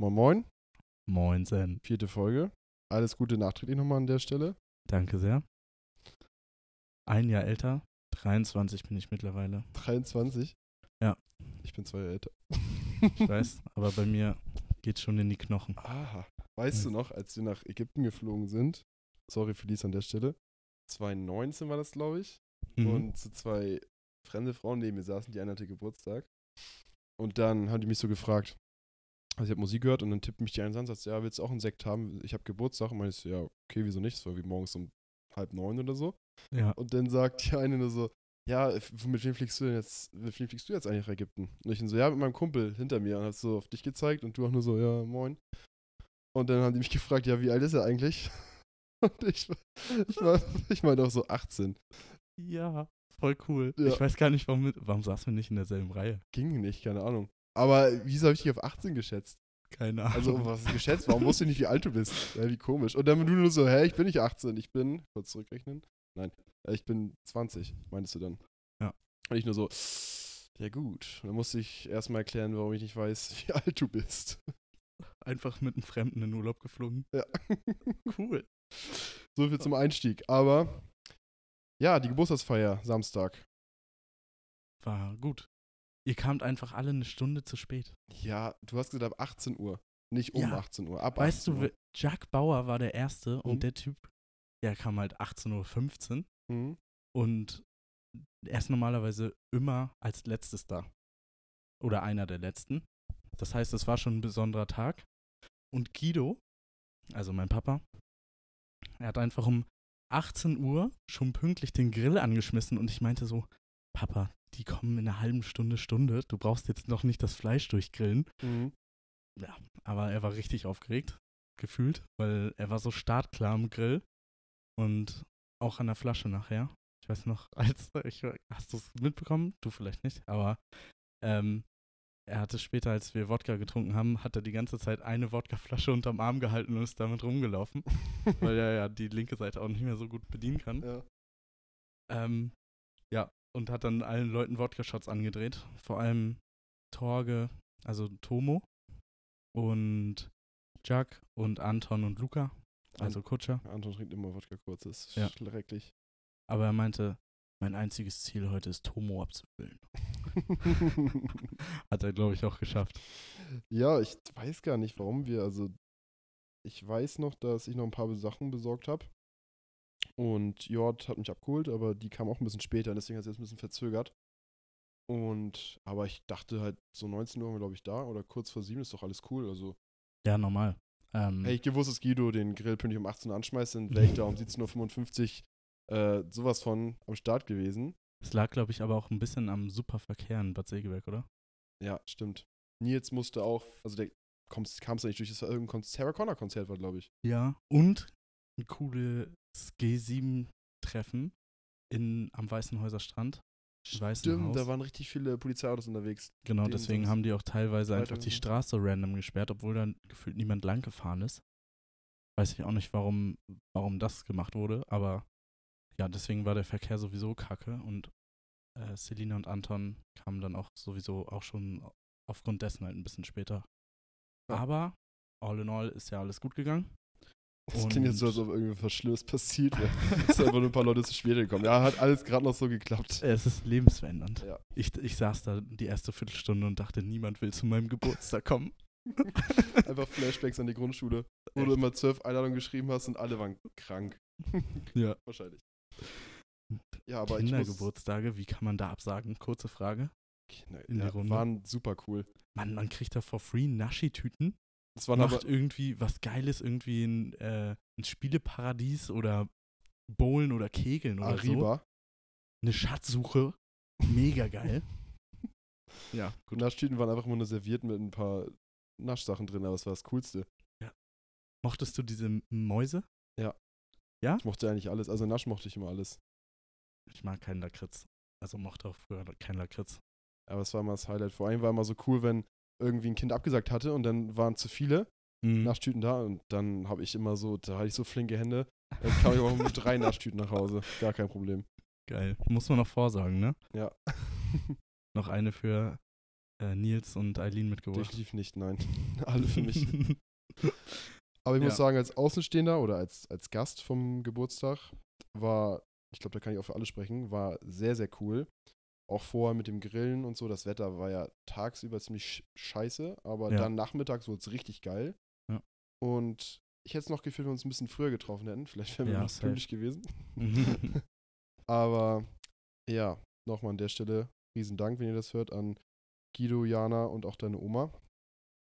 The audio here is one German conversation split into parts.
Moin Moin, Moinsen. vierte Folge. Alles Gute nachträglich nochmal an der Stelle. Danke sehr. Ein Jahr älter, 23 bin ich mittlerweile. 23. Ja. Ich bin zwei Jahre älter. Ich weiß, aber bei mir geht schon in die Knochen. Aha. Weißt du noch, als wir nach Ägypten geflogen sind, sorry für dies an der Stelle, 2019 war das, glaube ich, Mhm. und so zwei fremde Frauen neben mir saßen, die eine hatte Geburtstag. Und dann haben die mich so gefragt, also ich habe Musik gehört und dann tippt mich die eine an und sagt, ja, willst du auch einen Sekt haben? Ich habe Geburtstag. Und meinte ich so, ja, okay, wieso nicht? Es war wie morgens um halb neun oder so. ja. Und dann sagt die eine nur so, ja, mit wem fliegst du denn jetzt, mit wem fliegst du jetzt eigentlich nach Ägypten? Und ich so, ja, mit meinem Kumpel hinter mir und hab so auf dich gezeigt und du auch nur so, ja, moin. Und dann haben die mich gefragt, ja, wie alt ist er eigentlich? Und ich, ich, war, ich meinte auch so 18. Ja, voll cool. Ja. Ich weiß gar nicht, warum, warum saßen wir nicht in derselben Reihe. Ging nicht, keine Ahnung. Aber wieso habe ich dich auf 18 geschätzt? Keine Ahnung. Also, was ist geschätzt? Warum wusste ich nicht, wie alt du bist? Ja, wie komisch. Und dann du nur so, hä, ich bin nicht 18, ich bin, kurz zurückrechnen. Nein, äh, ich bin 20, meintest du dann. Ja. Und ich nur so, ja gut. Und dann musste ich erstmal erklären, warum ich nicht weiß, wie alt du bist. Einfach mit einem Fremden in Urlaub geflogen. Ja. Cool. so viel zum Einstieg. Aber, ja, die Geburtstagsfeier, Samstag. War gut. Ihr kamt einfach alle eine Stunde zu spät. Ja, du hast gesagt ab 18 Uhr. Nicht um Ja. 18 Uhr, ab Weißt 18 du, Uhr. wer- Jack Bauer war der Erste Mhm. und der Typ, der kam halt 18.15 Uhr Mhm. und er ist normalerweise immer als letztes da. Oder einer der letzten. Das heißt, es war schon ein besonderer Tag. Und Guido, also mein Papa, er hat einfach um 18 Uhr schon pünktlich den Grill angeschmissen und ich meinte so, Papa, die kommen in einer halben Stunde, Stunde. Du brauchst jetzt noch nicht das Fleisch durchgrillen. Mhm. Aber er war richtig aufgeregt, gefühlt, weil er war so startklar am Grill und auch an der Flasche nachher. Ich weiß noch, als ich, hast du es mitbekommen? Du vielleicht nicht, aber ähm, er hatte später, als wir Wodka getrunken haben, hat er die ganze Zeit eine Wodkaflasche unterm Arm gehalten und ist damit rumgelaufen, weil er ja die linke Seite auch nicht mehr so gut bedienen kann. Ja. Ähm, ja, und hat dann allen Leuten Wodka-Shots angedreht. Vor allem Torge, also Tomo und Jack und Anton und Luca, also Kutscher. Anton trinkt immer Wodka kurz, das ist Ja. schrecklich. Aber er meinte, mein einziges Ziel heute ist Tomo abzufüllen. Hat er, glaube ich, auch geschafft. ja, ich weiß gar nicht, warum wir, also ich weiß noch, dass ich noch ein paar Sachen besorgt habe. Und Jord hat mich abgeholt, aber die kam auch ein bisschen später, deswegen hat es jetzt ein bisschen verzögert. Und, aber ich dachte halt, so 19 Uhr waren wir, glaube ich, da oder kurz vor 7 ist doch alles cool. Also, Ja, normal. Ähm, hätte ich gewusst, dass Guido den Grill pünktlich um 18 Uhr anschmeißt, dann wäre ich da um 17.55 Uhr äh, sowas von am Start gewesen. Es lag, glaube ich, aber auch ein bisschen am Superverkehr in Bad Segeberg, oder? Ja, stimmt. Nils musste auch, also der kam es ja nicht durch, das war irgendein Sarah Connor Konzert war, glaube ich. Ja. Und cooles G7-Treffen in, am Weißenhäuser Strand. Stimmt, da waren richtig viele Polizeiautos unterwegs. Genau, deswegen haben die auch teilweise einfach die Straße random gesperrt, obwohl dann gefühlt niemand lang gefahren ist. Weiß ich auch nicht, warum, warum das gemacht wurde, aber ja, deswegen war der Verkehr sowieso kacke und äh, Selina und Anton kamen dann auch sowieso auch schon aufgrund dessen halt ein bisschen später. Ja. Aber all in all ist ja alles gut gegangen. Das klingt jetzt so, als ob irgendwie was Schlimmes passiert wäre. Es sind einfach nur ein paar Leute zu spät gekommen. Ja, hat alles gerade noch so geklappt. Es ist lebensverändernd. Ja. Ich, ich saß da die erste Viertelstunde und dachte, niemand will zu meinem Geburtstag kommen. Einfach Flashbacks an die Grundschule, wo du Echt? immer zwölf Einladungen geschrieben hast und alle waren krank. Ja. Wahrscheinlich. Ja, aber ich muss, Kindergeburtstage, wie kann man da absagen? Kurze Frage. Kinder, in die ja, Runde. waren super cool. Mann, man kriegt da for free Naschi-Tüten. Das waren Macht aber, irgendwie was Geiles, irgendwie ein, äh, ein Spieleparadies oder Bowlen oder Kegeln oder so. Ariba. Eine Schatzsuche. Mega geil. ja, Gut, Naschtüten waren einfach immer nur serviert mit ein paar Naschsachen drin, aber das war das Coolste. Mochtest du diese Mäuse? Ich mochte eigentlich alles. Also Nasch mochte ich immer alles. Ich mag keinen Lakritz. Also mochte auch früher keinen Lakritz. Aber es war immer das Highlight. Vor allem war immer so cool, wenn irgendwie ein Kind abgesagt hatte und dann waren zu viele Mhm. Naschtüten da und dann habe ich immer so, da hatte ich so flinke Hände, dann kam ich auch mit drei Naschtüten nach Hause. Gar kein Problem. Geil. Muss man noch vorsagen, ne? Ja. Noch eine für äh, Nils und Eileen mitgebracht. Definitiv nicht, nein. Alle für mich. Aber ich muss Ja. sagen, als Außenstehender oder als, als Gast vom Geburtstag war, ich glaube, da kann ich auch für alle sprechen, war sehr, sehr cool. Auch vorher mit dem Grillen und so. Das Wetter war ja tagsüber ziemlich sch- scheiße, aber Ja. dann nachmittags wurde es richtig geil. Ja. Und ich hätte es noch gefühlt, wenn wir uns ein bisschen früher getroffen hätten. Vielleicht wären wir Ja, noch pünktlich gewesen. Aber ja, nochmal an der Stelle riesen Dank, wenn ihr das hört, an Guido, Jana und auch deine Oma.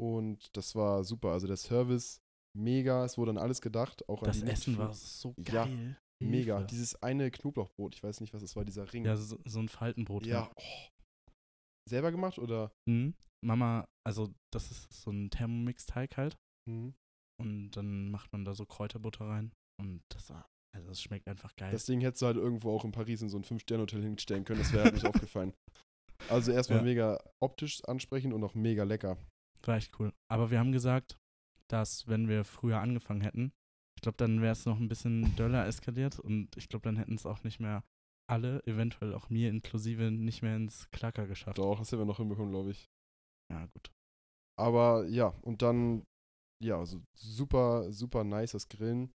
Und das war super. Also der Service mega. Es wurde an alles gedacht. Auch das an die Essen war so Ja, geil. Mega. Hilfe. Dieses eine Knoblauchbrot, ich weiß nicht, was es war, dieser Ring. Ja, so, so ein Faltenbrot. ja. Oh. Selber gemacht oder? Mhm. Mama, also das ist so ein Thermomix-Teig halt. Mhm. Und dann macht man da so Kräuterbutter rein. Und das, war- also das schmeckt einfach geil. Das Ding hättest du halt irgendwo auch in Paris in so ein Fünf-Sterne-Hotel hinstellen können. Das wäre halt nicht aufgefallen. Also erstmal Ja. mega optisch ansprechend und auch mega lecker. war echt cool. Aber wir haben gesagt, dass wenn wir früher angefangen hätten, ich glaube, dann wäre es noch ein bisschen döller eskaliert und ich glaube, dann hätten es auch nicht mehr alle, eventuell auch mir inklusive, nicht mehr ins Klacker geschafft. Doch, das hätten wir noch hinbekommen, glaube ich. Ja, gut. Aber ja, und dann, ja, also super, super nice das Grillen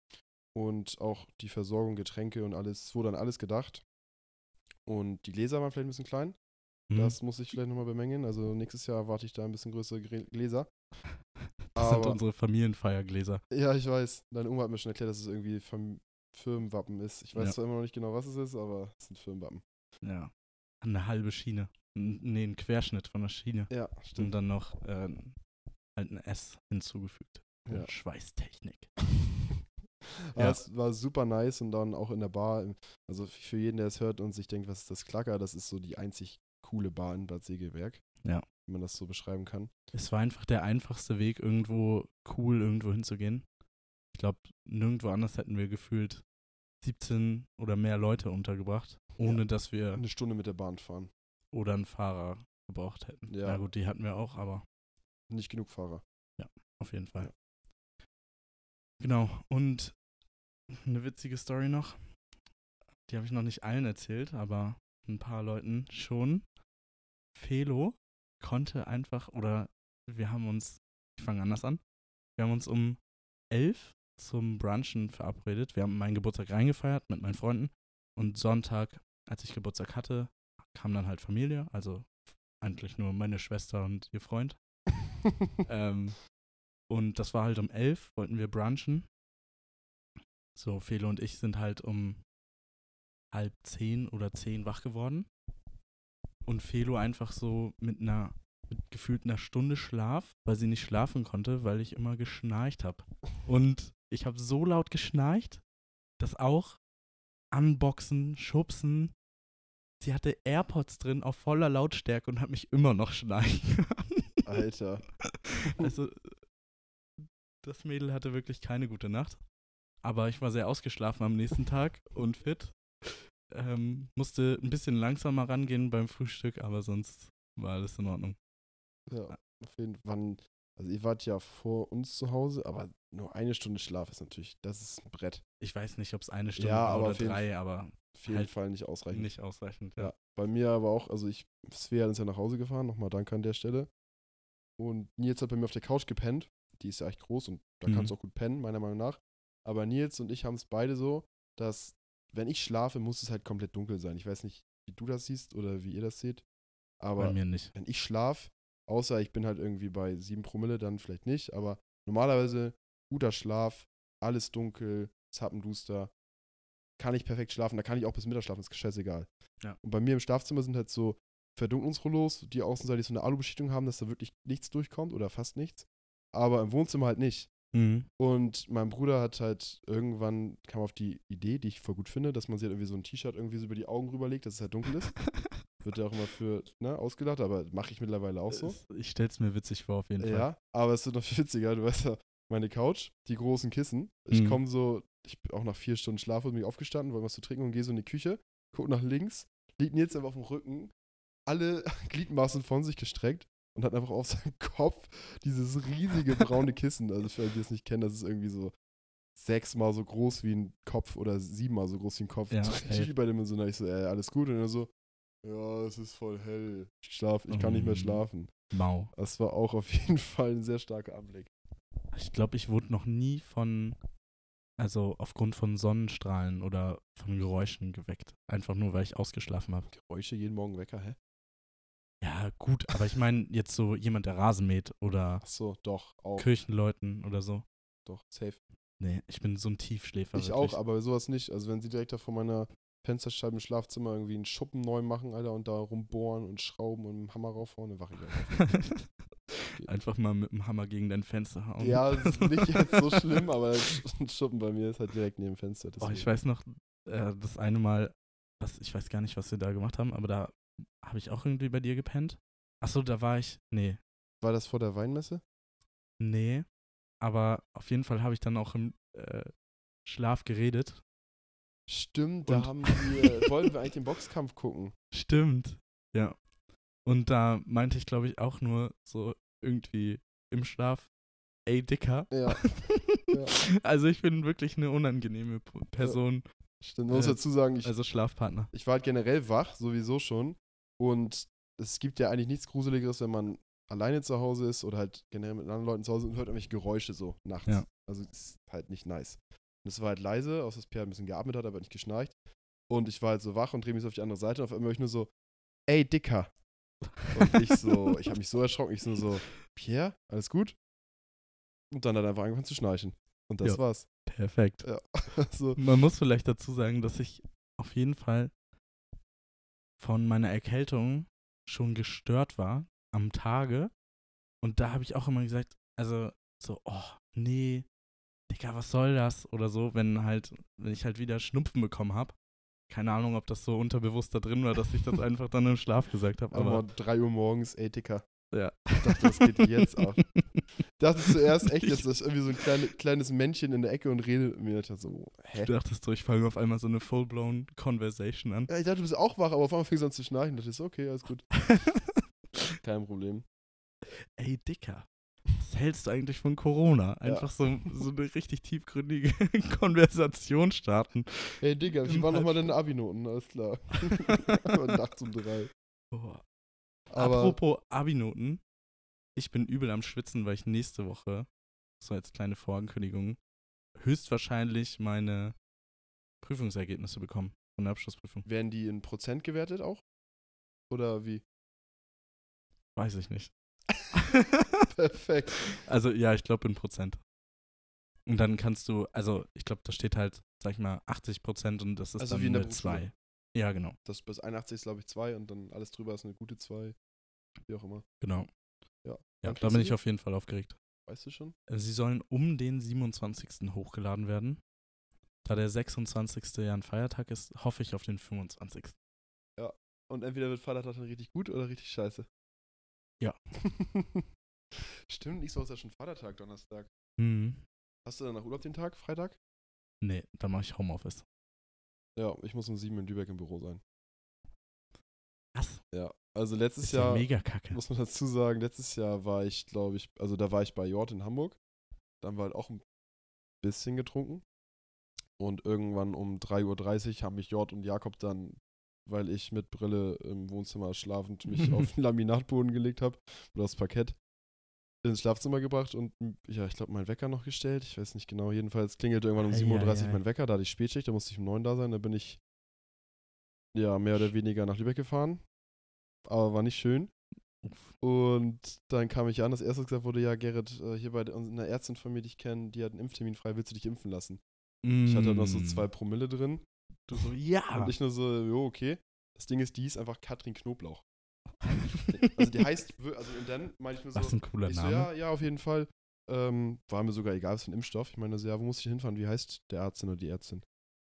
und auch die Versorgung, Getränke und alles, es wurde an alles gedacht. Und die Gläser waren vielleicht ein bisschen klein. Mhm. Das muss ich vielleicht nochmal bemängeln. Also nächstes Jahr erwarte ich da ein bisschen größere Gläser. das sind unsere Familienfeiergläser. Ja, ich weiß. Deine Oma hat mir schon erklärt, dass es irgendwie Fam Firmenwappen ist. Ich weiß Ja. zwar immer noch nicht genau, was es ist, aber es sind Firmenwappen. Ja. Eine halbe Schiene. N nee, ein Querschnitt von der Schiene. Ja, Und stimmt. dann noch äh, halt ein S hinzugefügt. Ja. Schweißtechnik. Ja. es war super nice und dann auch in der Bar. Also für jeden, der es hört und sich denkt, was ist das Klacker, das ist so die einzig coole Bar in Bad Segeberg. Ja. Wenn man das so beschreiben kann. Es war einfach der einfachste Weg, irgendwo cool irgendwo hinzugehen. Ich glaube, nirgendwo anders hätten wir gefühlt 17 oder mehr Leute untergebracht, ohne Ja. dass wir Eine Stunde mit der Bahn fahren. oder einen Fahrer gebraucht hätten. Ja. Na gut, die hatten wir auch, aber Nicht genug Fahrer. auf jeden Fall. Genau, und eine witzige Story noch. Die habe ich noch nicht allen erzählt, aber ein paar Leuten schon. Felo konnte einfach, oder wir haben uns, ich fange anders an, wir haben uns um elf zum Brunchen verabredet. Wir haben meinen Geburtstag reingefeiert mit meinen Freunden und Sonntag, als ich Geburtstag hatte, kam dann halt Familie, also eigentlich nur meine Schwester und ihr Freund. ähm, und das war halt um elf, wollten wir brunchen. So, Felo und ich sind halt um halb zehn oder zehn wach geworden. Und Felo einfach so mit einer, mit gefühlt einer Stunde Schlaf, weil sie nicht schlafen konnte, weil ich immer geschnarcht habe. Und ich habe so laut geschnarcht, dass auch Unboxen, Schubsen, sie hatte AirPods drin auf voller Lautstärke und hat mich immer noch schnarchen. Alter. Also, das Mädel hatte wirklich keine gute Nacht. Aber ich war sehr ausgeschlafen am nächsten Tag und fit. Ähm, musste ein bisschen langsamer rangehen beim Frühstück, aber sonst war alles in Ordnung. Ja, auf jeden Fall. Also ihr wart ja vor uns zu Hause, aber nur eine Stunde Schlaf ist natürlich, das ist ein Brett. Ich weiß nicht, ob es eine Stunde Ja, oder jeden drei, aber Auf jeden Halt Fall nicht ausreichend. nicht ausreichend. Ja, bei mir aber auch, also ich, Svea ist ja nach Hause gefahren, nochmal danke an der Stelle. Und Nils hat bei mir auf der Couch gepennt. Die ist ja echt groß und da Mhm. kannst du auch gut pennen, meiner Meinung nach. Aber Nils und ich haben es beide so, dass wenn ich schlafe, muss es halt komplett dunkel sein. Ich weiß nicht, wie du das siehst oder wie ihr das seht. Aber Bei mir nicht. wenn ich schlaf, außer ich bin halt irgendwie bei 7 Promille, dann vielleicht nicht, aber normalerweise guter Schlaf, alles dunkel, zappenduster, kann ich perfekt schlafen, da kann ich auch bis Mittag schlafen, ist scheißegal. Ja. Und bei mir im Schlafzimmer sind halt so Verdunklungsrollos, die außenseitig so eine Alubeschichtung haben, dass da wirklich nichts durchkommt oder fast nichts, aber im Wohnzimmer halt nicht. Mhm. Und mein Bruder hat halt irgendwann, kam auf die Idee, die ich voll gut finde, dass man sich halt irgendwie so ein T-Shirt irgendwie so über die Augen rüberlegt, dass es halt dunkel ist. Wird ja auch immer für, ne, ausgedacht, aber mache ich mittlerweile auch so. Es- Ich stell's mir witzig vor, auf jeden Fall. Ja, aber es wird noch viel witziger. Du weißt ja, meine Couch, die großen Kissen. Ich Mhm. komme so, ich bin auch nach vier Stunden Schlaf und bin aufgestanden, wollte was zu trinken und gehe so in die Küche, gucke nach links, liegt jetzt einfach auf dem Rücken, alle Gliedmaßen von sich gestreckt und hat einfach auf seinem Kopf dieses riesige braune Kissen. Also für alle, die es nicht kennen, das ist irgendwie so sechsmal so groß wie ein Kopf oder siebenmal so groß wie ein Kopf. Ja, so richtig überdimensional. Ich so, ey, alles gut. Und er so, Ja, es ist voll hell. Ich schlaf, ich kann nicht mehr Mm. schlafen. Mau. Das war auch auf jeden Fall ein sehr starker Anblick. Ich glaube, ich wurde noch nie von, also aufgrund von Sonnenstrahlen oder von Geräuschen geweckt. Einfach nur, weil ich ausgeschlafen habe. Geräusche jeden Morgen Wecker, hä? Ja, gut, aber ich meine jetzt so jemand, der Rasen mäht oder Ach so, doch, auch. Kirchenleuten oder so. Doch, safe. Nee, ich bin so ein Tiefschläfer. Ich wirklich. auch, aber sowas nicht. Also wenn sie direkt da vor meiner Fensterscheibe im Schlafzimmer irgendwie einen Schuppen neu machen, Alter, und da rumbohren und schrauben und mit dem Hammer raufhauen, dann wach ich einfach. Einfach mal mit dem Hammer gegen dein Fenster hauen. ja, das ist nicht jetzt so schlimm, aber ein Schuppen bei mir ist halt direkt neben dem Fenster. Oh, ich weiß noch, äh, das eine Mal, was, ich weiß gar nicht, was wir da gemacht haben, aber da habe ich auch irgendwie bei dir gepennt. Achso, da war ich, nee, War das vor der Weinmesse? nee, aber auf jeden Fall habe ich dann auch im äh, Schlaf geredet. Stimmt, da Und- haben wir, wollen wir eigentlich den Boxkampf gucken. Stimmt, ja. Und da meinte ich, glaube ich, auch nur so irgendwie im Schlaf, ey, Dicker. Ja. Ja. Also ich bin wirklich eine unangenehme Person, Stimmt, man muss Äh, dazu sagen, ich, also Schlafpartner. ich war halt generell wach, sowieso schon. Und es gibt ja eigentlich nichts Gruseligeres, wenn man alleine zu Hause ist oder halt generell mit anderen Leuten zu Hause und hört irgendwelche Geräusche so nachts. Ja. Also ist halt nicht nice. Und es war halt leise, außer dass Pierre ein bisschen geatmet hat, aber nicht geschnarcht. Und ich war halt so wach und drehe mich so auf die andere Seite und auf einmal höre ich nur so, ey, Dicker. Und ich so, ich habe mich so erschrocken, ich so, so, Pierre, alles gut? Und dann hat er einfach angefangen zu schnarchen. Und das Ja. war's. Perfekt. Ja. Also, Man muss vielleicht dazu sagen, dass ich auf jeden Fall von meiner Erkältung schon gestört war am Tage. Und da habe ich auch immer gesagt, also so, oh, nee, Digga, was soll das? Oder so, wenn halt, wenn ich halt wieder Schnupfen bekommen habe. Keine Ahnung, ob das so unterbewusst da drin war, dass ich das einfach dann im Schlaf gesagt habe. aber Aber 3 Uhr morgens, ey, Dicker. Ja. Ich dachte, was geht jetzt ab? Ich dachte zuerst echt, dass das irgendwie so ein kleine, kleines Männchen in der Ecke und redet mit mir. Ich dachte so, hä? Du dachtest so, ich fange auf einmal so eine full-blown Conversation an. Ja, ich dachte, du bist auch wach, aber auf einmal fing es an zu schnarchen. Ich dachte so, okay, alles gut. Kein Problem. Ey, Dicker, was hältst du eigentlich von Corona? Einfach so, so eine richtig tiefgründige Konversation starten. Hey Digga, wie waren nochmal deine Abi-Noten? Alles klar. nachts um drei. Boah. Aber Apropos Abi-Noten, ich bin übel am Schwitzen, weil ich nächste Woche, so als kleine Vorankündigung, höchstwahrscheinlich meine Prüfungsergebnisse bekomme von der Abschlussprüfung. werden die in Prozent gewertet auch? Oder wie? Weiß ich nicht. Perfekt. Also ja, ich glaube in Prozent. Und dann kannst du, also ich glaube, da steht halt, sag ich mal, 80 Prozent und das ist Also dann wie eine Berufsschule. 2. Ja, genau, Das bis 81 ist, glaube ich, 2 und dann alles drüber ist eine gute 2. Wie auch immer. genau. Ja. Ja, da bin ich auf jeden Fall aufgeregt. Weißt du schon? Äh, Sie sollen um den 27. hochgeladen werden. Da der 26. ja ein Feiertag ist, hoffe ich auf den 25. Und entweder wird Vatertag dann richtig gut oder richtig scheiße. Ja. Stimmt, nächste Woche ist ja schon Vatertag, Donnerstag. Hm. Hast du dann nach Urlaub den Tag, Freitag? Nee, da mache ich Homeoffice. Ja, ich muss um sieben in Lübeck im Büro sein. Was? Ja, also letztes ja Jahr, mega kacke. muss man dazu sagen, letztes Jahr war ich, glaube ich, also da war ich bei Jort in Hamburg. Dann war halt auch ein bisschen getrunken. Und irgendwann um 3.30 Uhr haben mich Jort und Jakob dann, weil ich mit Brille im Wohnzimmer schlafend mich auf den Laminatboden gelegt habe oder aufs Parkett, ins Schlafzimmer gebracht und ja, ich glaube, mein Wecker noch gestellt. Ich weiß nicht genau. Jedenfalls klingelt irgendwann um Ei, 7.30 ei, Uhr ei. mein Wecker. Da hatte ich Spätschicht, da musste ich um 9 da sein. Da bin ich ja mehr oder weniger nach Lübeck gefahren. Aber war nicht schön. Und dann kam ich an, das erste gesagt wurde, ja, Gerrit, äh, hier bei einer Ärztin von mir, die ich kenne, die hat einen Impftermin frei, willst du dich impfen lassen? Ich hatte noch so Mm. zwei Promille drin. Du so, ja. Und ich nur so, jo, okay. Das Ding ist, die ist einfach Katrin Knoblauch. Also die heißt, also und dann meine ich nur so, Was ein cooler ich so, Name. ja, ja, auf jeden Fall. Ähm, war mir sogar egal, was für ein Impfstoff. Ich meine so, ja, wo muss ich hinfahren? Wie heißt der Ärztin oder die Ärztin?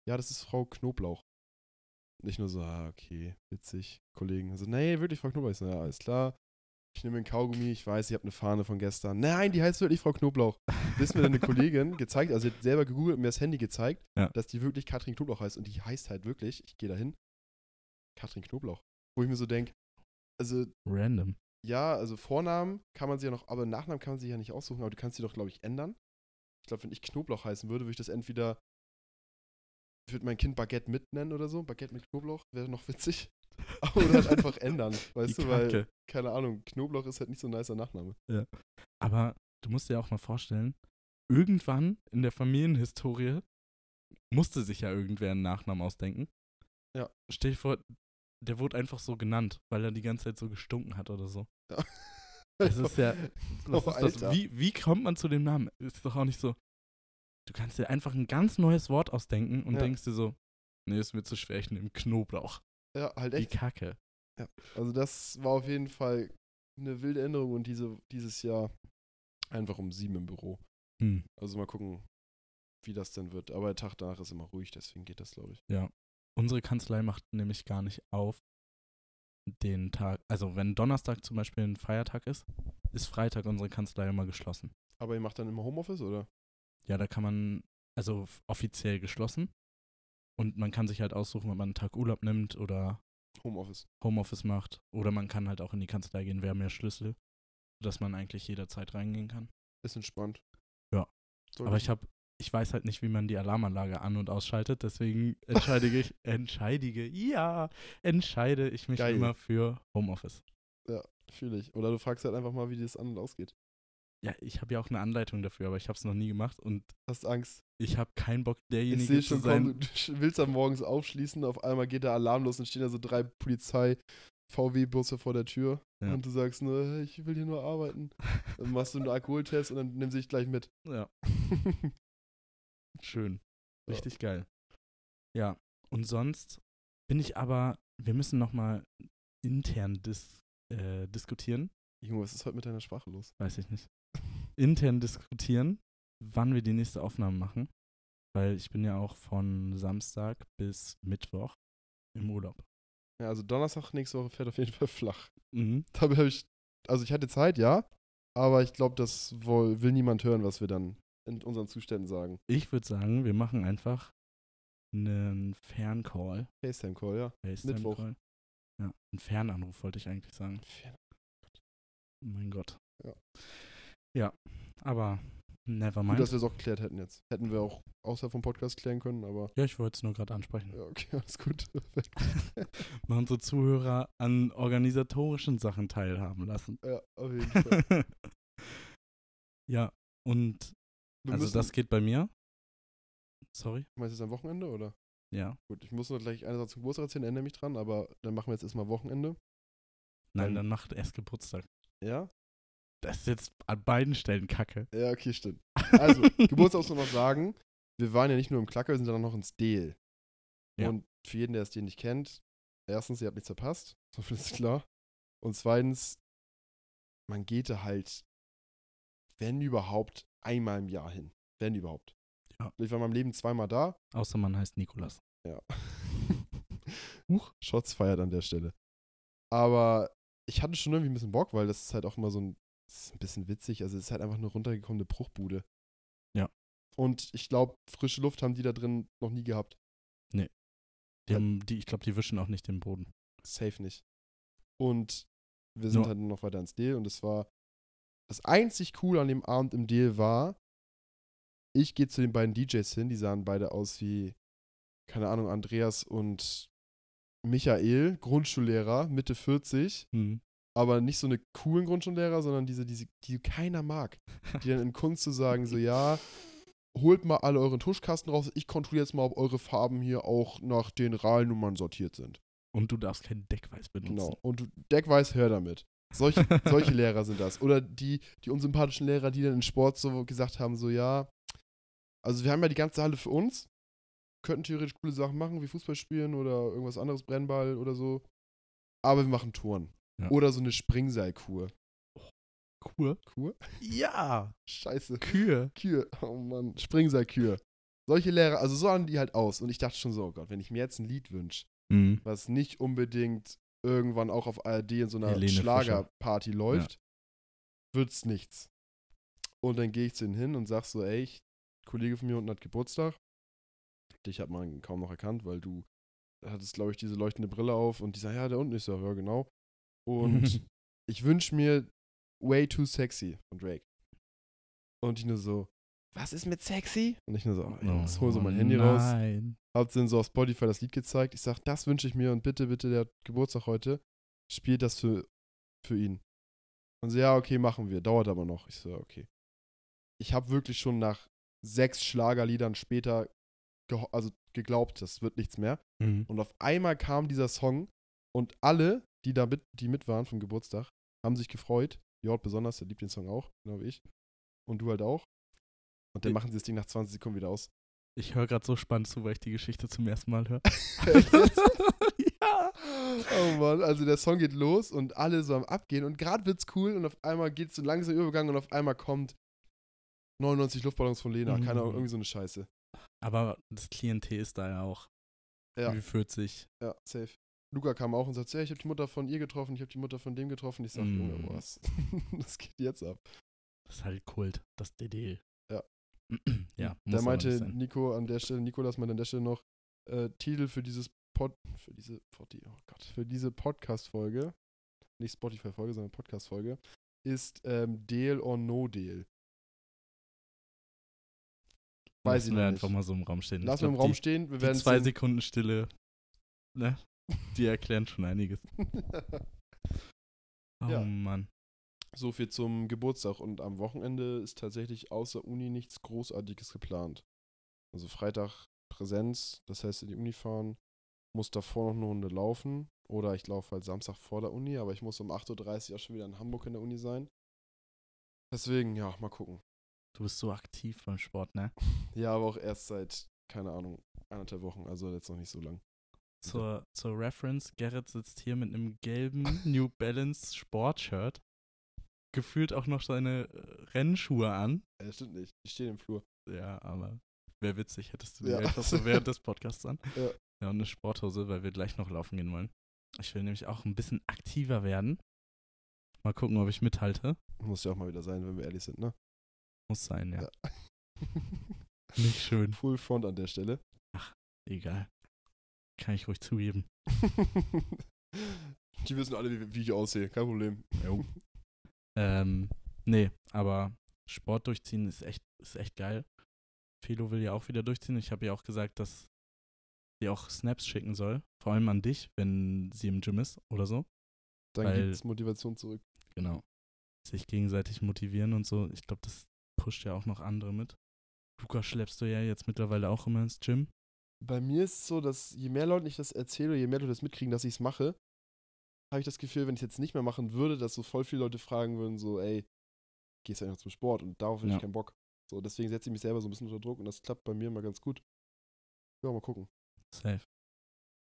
Ja, das ist Frau Knoblauch. Nicht nur so, ah, okay, witzig, Kollegen. Also, nee, wirklich Frau Knoblauch. Ich so, ja, alles klar. Ich nehme einen Kaugummi, ich weiß, ich habe eine Fahne von gestern. Nein, die heißt wirklich Frau Knoblauch. Bis mir dann eine Kollegin gezeigt, also sie hat selber gegoogelt und mir das Handy gezeigt, Ja. dass die wirklich Katrin Knoblauch heißt. Und die heißt halt wirklich, ich gehe dahin, Katrin Knoblauch. Wo ich mir so denke, also Random. ja, also Vornamen kann man sie ja noch, aber Nachnamen kann man sich ja nicht aussuchen, aber du kannst sie doch, glaube ich, ändern. Ich glaube, wenn ich Knoblauch heißen würde, würde ich das entweder, ich würde mein Kind Baguette mit nennen oder so, Baguette mit Knoblauch, wäre noch witzig. Oder halt einfach ändern, weißt Die du, weil, Kacke. keine Ahnung, Knoblauch ist halt nicht so ein nicer Nachname. Aber du musst dir auch mal vorstellen, irgendwann in der Familienhistorie musste sich ja irgendwer einen Nachnamen ausdenken. Ja. Stell dir vor, der wurde einfach so genannt, weil er die ganze Zeit so gestunken hat oder so. Das ist ja. Was Oh, ist das? Wie, wie kommt man zu dem Namen? Ist doch auch nicht so. Du kannst dir einfach ein ganz neues Wort ausdenken und Ja. denkst dir so, nee, ist mir zu schwer, ich nehme Knoblauch. Ja, halt echt. Kacke. Also das war auf jeden Fall eine wilde Änderung und diese, dieses Jahr einfach um sieben im Büro. Hm. Also mal gucken, wie das denn wird. Aber der Tag danach ist immer ruhig, deswegen geht das, glaube ich. Unsere Kanzlei macht nämlich gar nicht auf den Tag. Also, wenn Donnerstag zum Beispiel ein Feiertag ist, ist Freitag unsere Kanzlei immer geschlossen. Aber ihr macht dann immer Homeoffice, oder? Ja, da kann man, also offiziell geschlossen. Und man kann sich halt aussuchen, ob man einen Tag Urlaub nimmt oder Homeoffice. Homeoffice macht. Oder man kann halt auch in die Kanzlei gehen, wir haben ja Schlüssel, sodass man eigentlich jederzeit reingehen kann. Ist entspannt. Ja. Sollte Aber ich habe, ich weiß halt nicht, wie man die Alarmanlage an- und ausschaltet, deswegen entscheide ich, entscheidige, ja, entscheide ich mich Geil. immer für Homeoffice. Fühle ich. Oder du fragst halt einfach mal, wie das an und ausgeht. Ja, ich habe ja auch eine Anleitung dafür, aber ich habe es noch nie gemacht und Hast Angst. ich habe keinen Bock, Ich derjenige zu schon, sein. komm, du willst am morgens aufschließen, auf einmal geht der Alarm los und stehen da so drei Polizei VW-Busse vor der Tür Ja. und du sagst nur, "Hey, ich will hier nur arbeiten. Dann machst du einen Alkoholtest und dann nimm sie dich gleich mit. ja, schön. Ja. Richtig geil. Ja, und sonst bin ich aber, wir müssen nochmal intern dis, äh, diskutieren, Junge, was ist heute mit deiner Sprache los? weiß ich nicht, intern diskutieren, wann wir die nächste Aufnahme machen. Weil ich bin ja auch von Samstag bis Mittwoch im Urlaub. Ja, also Donnerstag nächste Woche fährt auf jeden Fall flach. Mhm. Dabei habe ich, also ich hatte Zeit, ja, aber ich glaube, das wohl, will niemand hören, was wir dann in unseren Zuständen sagen. Ich würde sagen, wir machen einfach einen Ferncall. FaceTime-Call, ja. Mittwoch. FaceTime-Call. Ja, einen Fernanruf wollte ich eigentlich sagen. Oh mein Gott. Ja. Ja, aber never Gut, mind. dass wir es auch geklärt hätten jetzt. Hätten wir auch außerhalb vom Podcast klären können, aber ja, ich wollte es nur gerade ansprechen. ja, okay, alles gut. Perfekt. Mal unsere Zuhörer an organisatorischen Sachen teilhaben lassen. Ja, auf jeden Fall. ja, und Wir also das geht bei mir. Sorry. Meinst du jetzt am Wochenende oder? Ja. Gut, ich muss noch gleich einen Satz zum Geburtstag erzählen, erinnere mich dran, aber dann machen wir jetzt erstmal Wochenende. Nein, Dann- dann macht erst Geburtstag. Ja? Das ist jetzt an beiden Stellen Kacke. Ja, okay, stimmt. Also, Geburtstag muss man noch sagen, wir waren ja nicht nur im Klacker, wir sind dann auch noch ins Deel. Ja. Und für jeden, der es den nicht kennt, erstens, ihr habt nichts verpasst, so viel ist klar. Und zweitens, man geht da halt, wenn überhaupt, einmal im Jahr hin. Wenn überhaupt. Ja. Ich war in meinem Leben zweimal da. Außer man heißt Nikolas. Ja. Huch, Shots feiert an der Stelle. Aber ich hatte schon irgendwie ein bisschen Bock, weil das ist halt auch immer so ein, ein bisschen witzig. Also es ist halt einfach eine runtergekommene Bruchbude. Ja. Und ich glaube, frische Luft haben die da drin noch nie gehabt. Die Ja. haben, die, ich glaube, die wischen auch nicht den Boden. Safe nicht. Und wir sind Nur- halt noch weiter ins Deal und es war das einzig cool an dem Abend im Deal war, ich gehe zu den beiden DJs hin, die sahen beide aus wie, keine Ahnung, Andreas und Michael, Grundschullehrer, Mitte 40, Hm. aber nicht so eine coolen Grundschullehrer, sondern diese, diese, die keiner mag. Die dann in Kunst zu sagen, so ja, holt mal alle euren Tuschkasten raus, ich kontrolliere jetzt mal, ob eure Farben hier auch nach den RAL-Nummern sortiert sind. Und du darfst kein Deckweiß benutzen. Genau. Und du, Deckweiß, hör damit. Solche, solche Lehrer sind das. Oder die, die unsympathischen Lehrer, die dann in Sport so gesagt haben, so ja, also wir haben ja die ganze Halle für uns, könnten theoretisch coole Sachen machen, wie Fußball spielen oder irgendwas anderes, Brennball oder so. Aber wir machen Touren. Ja. Oder so eine Springseilkur. Kur? Kur? Ja, Scheiße. Kühe. Kühe. Oh Mann. Springseilkühe. Solche Lehrer, also so sahen die halt aus. Und ich dachte schon so, oh Gott, wenn ich mir jetzt ein Lied wünsche, Mhm. was nicht unbedingt irgendwann auch auf ARD in so einer. Schlagerparty läuft, wird's nichts. Und dann gehe ich zu ihnen hin und sag so, ey, ich, Kollege von mir unten hat Geburtstag. Dich hat man kaum noch erkannt, weil du hattest, glaube ich, diese leuchtende Brille auf und die sagt, ja, der unten ist ja, ja, genau. Und ich wünsche mir Way Too Sexy von Drake. Und ich nur so, was ist mit sexy? Und ich nur so, oh, Oh, Jungs, hol so mein Handy raus. Nein. Hab dann so auf Spotify das Lied gezeigt. Ich sag, das wünsche ich mir und bitte, bitte, der hat Geburtstag heute, spielt das für, für ihn. Und so, ja, okay, machen wir. Dauert aber noch. Ich so, okay. Ich habe wirklich schon nach sechs Schlagerliedern später also geglaubt, das wird nichts mehr. Mhm. Und auf einmal kam dieser Song und alle, die da mit, die mit waren vom Geburtstag, haben sich gefreut. Jord besonders, der liebt den Song auch, genau wie ich. Und du halt auch. Und dann machen sie das Ding nach 20 Sekunden wieder aus. Ich höre gerade so spannend zu, weil ich die Geschichte zum ersten Mal höre. ja. Oh Mann, also der Song geht los und alle so am Abgehen und gerade wird's cool und auf einmal geht's so langsam Übergang und auf einmal kommt 99 Luftballons von Lena. Keine Ahnung, Mhm. irgendwie so eine Scheiße. Aber das Klientel ist da ja auch. Ja. Wie 40. Ja, safe. Luca kam auch und sagt, ja, ich habe die Mutter von ihr getroffen, ich habe die Mutter von dem getroffen. Ich sag, Mm. Junge, was? das geht jetzt ab. Das ist halt Kult, das DD. Ja. ja, Da meinte nicht. Nico an der Stelle, Nikolas meinte an der Stelle noch, äh, Titel für dieses Pod, für diese, oh Gott, für diese Podcast-Folge, nicht Spotify-Folge, sondern Podcast-Folge, ist ähm, Deal or No Deal. Weiß ich Lassen wir noch einfach nicht. mal so im Raum stehen. Ich Lassen wir im glaub, Raum die, stehen, wir werden zwei Sekunden Stille, ne? Die erklären schon einiges. Oh Ja. Mann. So viel zum Geburtstag und am Wochenende ist tatsächlich außer Uni nichts Großartiges geplant. Also Freitag Präsenz, das heißt in die Uni fahren, muss davor noch eine Runde laufen oder ich laufe halt Samstag vor der Uni, aber ich muss um 8.30 Uhr auch schon wieder in Hamburg in der Uni sein. Deswegen, ja, mal gucken. Du bist so aktiv beim Sport, ne? Ja, aber auch erst seit, keine Ahnung, anderthalb Wochen, also jetzt noch nicht so lang. Zur, zur Reference, Gerrit sitzt hier mit einem gelben New Balance Sportshirt. Gefühlt auch noch seine äh, Rennschuhe an. Äh, stimmt nicht, die stehen im Flur. Ja, aber wäre witzig, hättest du die Ja. einfach so während des Podcasts an. Ja. Ja, und eine Sporthose, weil wir gleich noch laufen gehen wollen. Ich will nämlich auch ein bisschen aktiver werden. Mal gucken, ob ich mithalte. Muss ja auch mal wieder sein, wenn wir ehrlich sind, ne? Muss sein, ja. Ja. Nicht schön. Full Front an der Stelle. Egal. Kann ich ruhig zugeben. Die wissen alle, wie, wie ich aussehe, kein Problem. Jo. Ähm, nee, aber Sport durchziehen ist echt, ist echt geil. Felo will ja auch wieder durchziehen. Ich habe ihr auch gesagt, dass sie auch Snaps schicken soll. Vor allem an dich, wenn sie im Gym ist oder so. Dann Weil- gibt's Motivation zurück. Genau. Sich gegenseitig motivieren und so. Ich glaube, das pusht ja auch noch andere mit. Luca schleppst du ja jetzt mittlerweile auch immer ins Gym. Bei mir ist es so, dass je mehr Leuten ich das erzähle, je mehr Leute das mitkriegen, dass ich es mache, habe ich das Gefühl, wenn ich es jetzt nicht mehr machen würde, dass so voll viele Leute fragen würden, so, ey, gehst du eigentlich noch zum Sport? Und darauf Ja. ich keinen Bock. So, deswegen setze ich mich selber so ein bisschen unter Druck und das klappt bei mir immer ganz gut. Ja, mal gucken. Safe.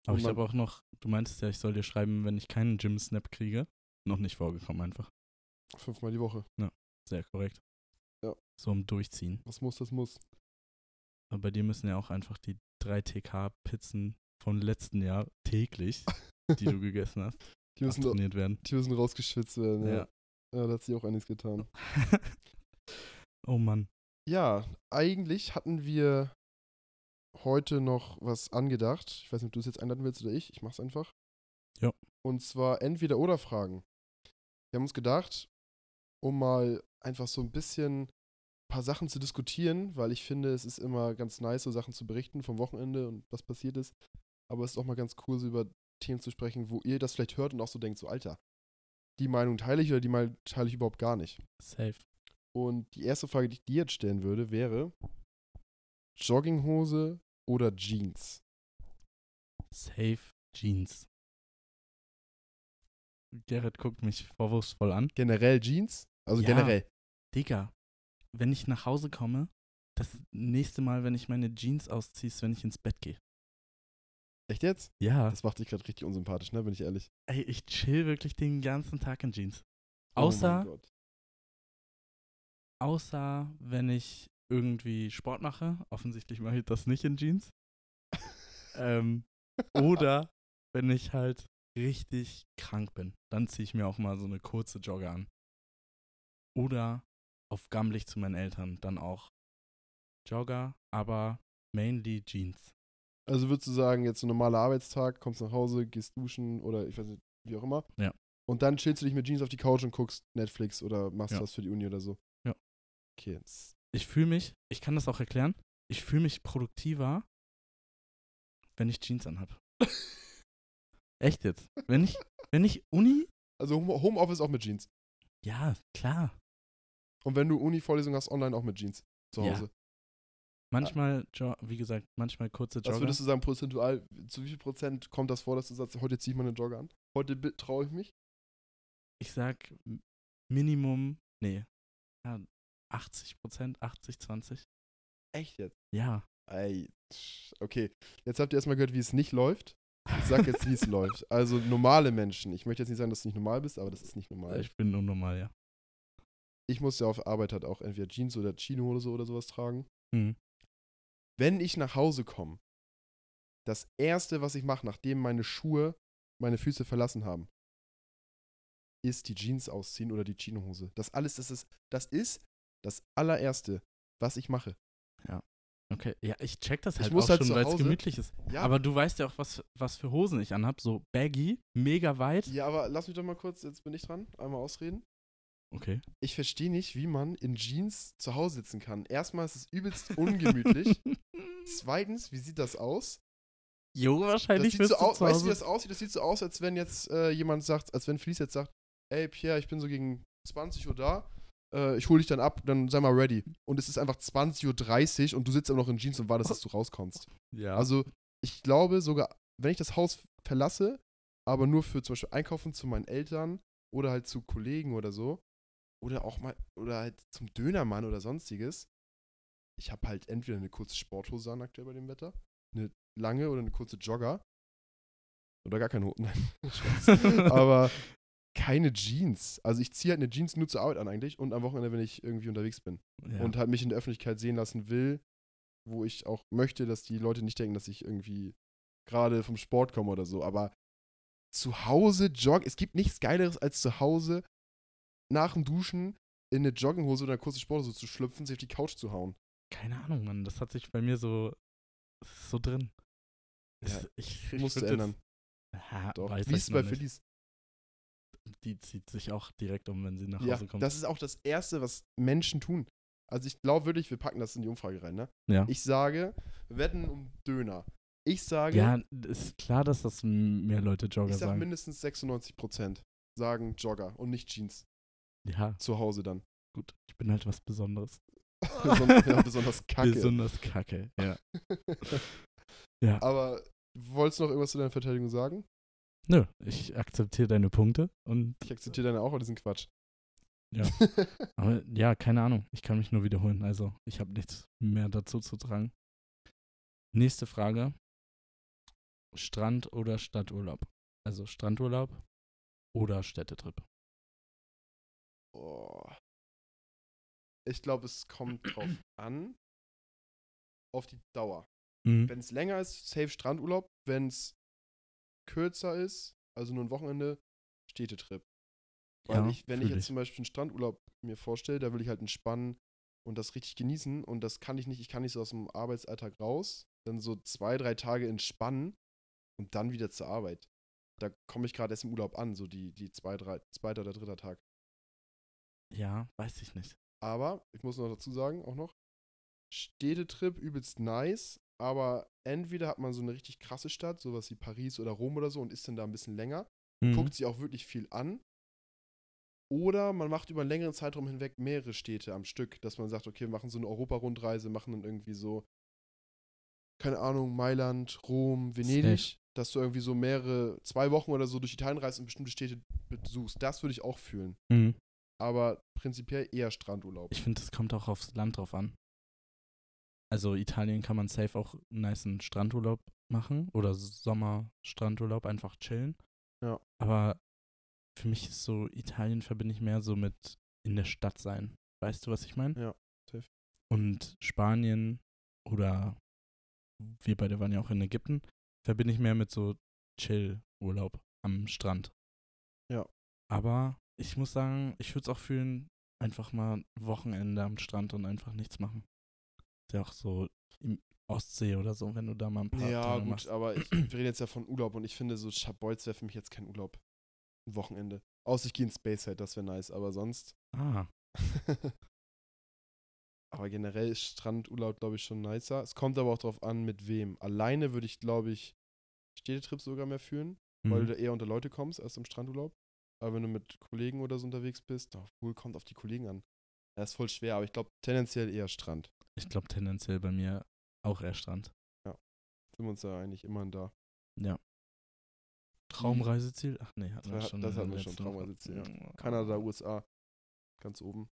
Aber Und ich habe auch noch, du meintest ja, ich soll dir schreiben, wenn ich keinen Gym-Snap kriege. Noch nicht vorgekommen einfach. Fünfmal die Woche. Sehr korrekt. Ja. So um Durchziehen. Was muss, das muss. Aber bei dir müssen ja auch einfach die 3 TK-Pizzen vom letzten Jahr täglich, die du gegessen hast, Die müssen, trainiert werden. die müssen rausgeschwitzt werden, ja. Ja. Ja, da hat sich auch einiges getan. oh Mann. Ja, eigentlich hatten wir heute noch was angedacht. Ich weiß nicht, ob du es jetzt einladen willst oder ich. Ich mach's einfach. Ja. Und zwar entweder oder Fragen. Wir haben uns gedacht, um mal einfach so ein bisschen ein paar Sachen zu diskutieren, weil ich finde, es ist immer ganz nice, so Sachen zu berichten vom Wochenende und was passiert ist. Aber es ist auch mal ganz cool, so über Themen zu sprechen, wo ihr das vielleicht hört und auch so denkt, so Alter, die Meinung teile ich oder die Meinung teile ich überhaupt gar nicht. Safe. Und die erste Frage, die ich dir jetzt stellen würde, wäre Jogginghose oder Jeans? Safe Jeans. Gerrit guckt mich vorwurfsvoll an. Generell Jeans? Also Ja. generell. Digga, wenn ich nach Hause komme, das nächste Mal, wenn ich meine Jeans ausziehe, ist, wenn ich ins Bett gehe. Echt jetzt? Ja. Das macht dich gerade richtig unsympathisch, ne? Bin ich ehrlich. Ey, ich chill wirklich den ganzen Tag in Jeans. Oh Außer, Gott. außer wenn ich irgendwie Sport mache. Offensichtlich mache ich das nicht in Jeans. ähm, oder wenn ich halt richtig krank bin. Dann ziehe ich mir auch mal so eine kurze Jogger an. Oder auf gammelig zu meinen Eltern. Dann auch Jogger, aber mainly Jeans. Also würdest du sagen, jetzt ein normaler Arbeitstag, kommst nach Hause, gehst duschen oder ich weiß nicht, wie auch immer. Ja. Und dann chillst du dich mit Jeans auf die Couch und guckst Netflix oder machst Ja. was für die Uni oder so. Ja. Okay, ich fühle mich, ich kann das auch erklären, ich fühle mich produktiver, wenn ich Jeans anhab. Echt jetzt. Wenn ich, wenn ich Uni, Also Home- Homeoffice auch mit Jeans. ja, klar. Und wenn du Uni-Vorlesung hast, online auch mit Jeans zu. Hause. Manchmal, wie gesagt, manchmal kurze Was Jogger. würdest du sagen, prozentual, zu wie viel Prozent kommt das vor, dass du sagst, heute ziehe ich mal eine Jogger an? Heute traue ich mich? ich sag Minimum, nee, ja, 80 Prozent, 80, 20. Echt jetzt? Ja. Ey, okay. Jetzt habt ihr erstmal gehört, wie es nicht läuft. Ich sag jetzt, wie es läuft. Also normale Menschen. Ich möchte jetzt nicht sagen, dass du nicht normal bist, aber das ist nicht normal. Ich bin unnormal, ja. Ich muss ja auf Arbeit halt auch entweder Jeans oder Chinohose oder sowas tragen. Mhm. Wenn ich nach Hause komme, das erste, was ich mache, nachdem meine Schuhe meine Füße verlassen haben, ist die Jeans ausziehen oder die Chinohose. Das alles, das ist, das ist das allererste, was ich mache. Okay, ja, ich check das Ich halt muss auch halt schon, weil es gemütlich ist. Ja, Aber du weißt ja auch, was, was für Hosen ich anhab. So baggy, mega weit. ja, aber lass mich doch mal kurz, jetzt bin ich dran, einmal ausreden. Okay. Ich verstehe nicht, wie man in Jeans zu Hause sitzen kann. Erstmal ist es übelst ungemütlich. Zweitens, wie sieht das aus? Jo, Das wahrscheinlich sieht bist so du aus, weißt du, wie das aussieht? Das sieht so aus, als wenn jetzt äh, jemand sagt, als wenn Felice jetzt sagt, ey Pierre, ich bin so gegen 20 Uhr da, äh, ich hole dich dann ab, dann sei mal ready. Und es ist einfach 20.30 Uhr und du sitzt immer noch in Jeans und wartest, dass du rauskommst. Ja. Also ich glaube sogar, wenn ich das Haus verlasse, aber nur für zum Beispiel Einkaufen zu meinen Eltern oder halt zu Kollegen oder so, oder auch mal, oder halt zum Dönermann oder sonstiges, ich habe halt entweder eine kurze Sporthose an aktuell bei dem Wetter, eine lange oder eine kurze Jogger. Oder gar keine Hosen. Aber keine Jeans. Also ich ziehe halt eine Jeans nur zur Arbeit an eigentlich und am Wochenende, wenn ich irgendwie unterwegs bin ja. und halt mich in der Öffentlichkeit sehen lassen will, wo ich auch möchte, dass die Leute nicht denken, dass ich irgendwie gerade vom Sport komme oder so. Aber zu Hause joggen, es gibt nichts Geileres als zu Hause nach dem Duschen in eine Jogginghose oder eine kurze Sporthose zu schlüpfen, sich auf die Couch zu hauen. Keine Ahnung, Mann. Das hat sich bei mir so, so drin. Ja, ich, ich Musst du würd ändern. Jetzt, ha, Doch. weiß Wie ist ich es bei. Felice? Die zieht sich auch direkt um, wenn sie nach Ja, Hause kommt. das ist auch das Erste, was Menschen tun. Also ich glaube wirklich, wir packen das in die Umfrage rein, ne? ja. Ich sage, wetten um Döner. Ich sage, ja, ist klar, dass das mehr Leute Jogger ich sage sagen. mindestens 96% sagen Jogger und nicht Jeans. Ja, Zu Hause dann. gut. Ich bin halt was Besonderes. Beson ja, besonders kacke. Besonders kacke, ja. Ja. Aber wolltest du noch irgendwas zu deiner Verteidigung sagen? Nö, ich akzeptiere deine Punkte und, Ich akzeptiere deine auch, aber diesen Quatsch. Ja. aber ja, keine Ahnung. Ich kann mich nur wiederholen. Also, ich habe nichts mehr dazu zu tragen. Nächste Frage. Strand oder Stadturlaub? Also Strandurlaub oder Städtetrip? Oh. Ich glaube, es kommt drauf an. Auf die Dauer. Mhm. Wenn es länger ist, safe Strandurlaub. Wenn es kürzer ist, also nur ein Wochenende, Städtetrip. Weil Ja, ich, wenn ich jetzt ich. zum Beispiel einen Strandurlaub mir vorstelle, da will ich halt entspannen und das richtig genießen und das kann ich nicht, ich kann nicht so aus dem Arbeitsalltag raus, dann so zwei, drei Tage entspannen und dann wieder zur Arbeit. Da komme ich gerade erst im Urlaub an, so die, die zwei, drei, zweiter oder dritter Tag. Ja, weiß ich nicht. Aber, ich muss noch dazu sagen, auch noch, Städtetrip übelst nice, aber entweder hat man so eine richtig krasse Stadt, sowas wie Paris oder Rom oder so und ist dann da ein bisschen länger, Mhm. guckt sich auch wirklich viel an. Oder man macht über einen längeren Zeitraum hinweg mehrere Städte am Stück, dass man sagt, okay, wir machen so eine Europa-Rundreise, machen dann irgendwie so, keine Ahnung, Mailand, Rom, Venedig, Safe. dass du irgendwie so mehrere, zwei Wochen oder so durch Italien reist und bestimmte Städte besuchst. Das würde ich auch fühlen. Mhm. Aber prinzipiell eher Strandurlaub. Ich finde, es kommt auch aufs Land drauf an. Also Italien kann man safe auch einen niceen Strandurlaub machen oder Sommerstrandurlaub, einfach chillen. Ja. Aber für mich ist so, Italien verbinde ich mehr so mit in der Stadt sein. Weißt du, was ich meine? Ja, safe. Und Spanien oder wir beide waren ja auch in Ägypten, verbinde ich mehr mit so Chill-Urlaub am Strand. Ja. Aber ich muss sagen, ich würde es auch fühlen, einfach mal Wochenende am Strand und einfach nichts machen. Ist ja auch so im Ostsee oder so, wenn du da mal ein paar Ja, Tage gut, machst. aber ich, wir reden jetzt ja von Urlaub und ich finde, so Schabolz wäre für mich jetzt kein Urlaub. Ein Wochenende. Außer ich gehe in Space Head, das wäre nice, aber sonst. Ah, Aber generell ist Strandurlaub, glaube ich, schon nicer. Es kommt aber auch darauf an, mit wem. Alleine würde ich, glaube ich, Städtetrips sogar mehr führen, weil Mhm. du da eher unter Leute kommst als im Strandurlaub. Aber wenn du mit Kollegen oder so unterwegs bist, oh, wohl kommt auf die Kollegen an. Das ist voll schwer, aber ich glaube tendenziell eher Strand. Ich glaube tendenziell bei mir auch eher Strand. Sind wir uns ja eigentlich immer da. Ja. Traumreiseziel? Ach nee, hatten wir Das schon. das in hatten wir schon. Traumreiseziel, ja. Kanada, USA. Ganz oben.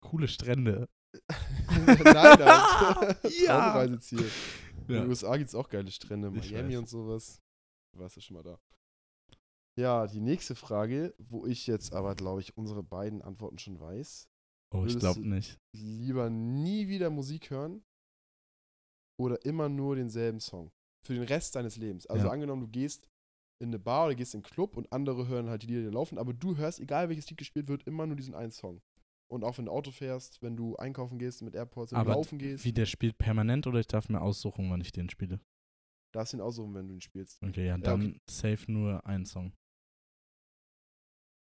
Coole Strände. Nein, halt. Ja. Traumreiseziel. In Ja. den USA gibt es auch geile Strände, Miami und sowas. Du warst ja schon mal da. Ja, die nächste Frage, wo ich jetzt aber, glaube ich, unsere beiden Antworten schon weiß. Oh, ich glaube nicht. Lieber nie wieder Musik hören oder immer nur denselben Song. Für den Rest deines Lebens. Also Ja. angenommen, du gehst in eine Bar oder gehst in einen Club und andere hören halt die Lieder, die laufen, aber du hörst, egal welches Lied gespielt wird, immer nur diesen einen Song. Und auch wenn du Auto fährst, wenn du einkaufen gehst mit Airports, wenn Aber du laufen gehst, Wie der spielt permanent oder ich darf mir aussuchen, wann ich den spiele? darfst du ihn aussuchen, wenn du ihn spielst. Okay, ja, Ja, dann okay. safe nur ein Song.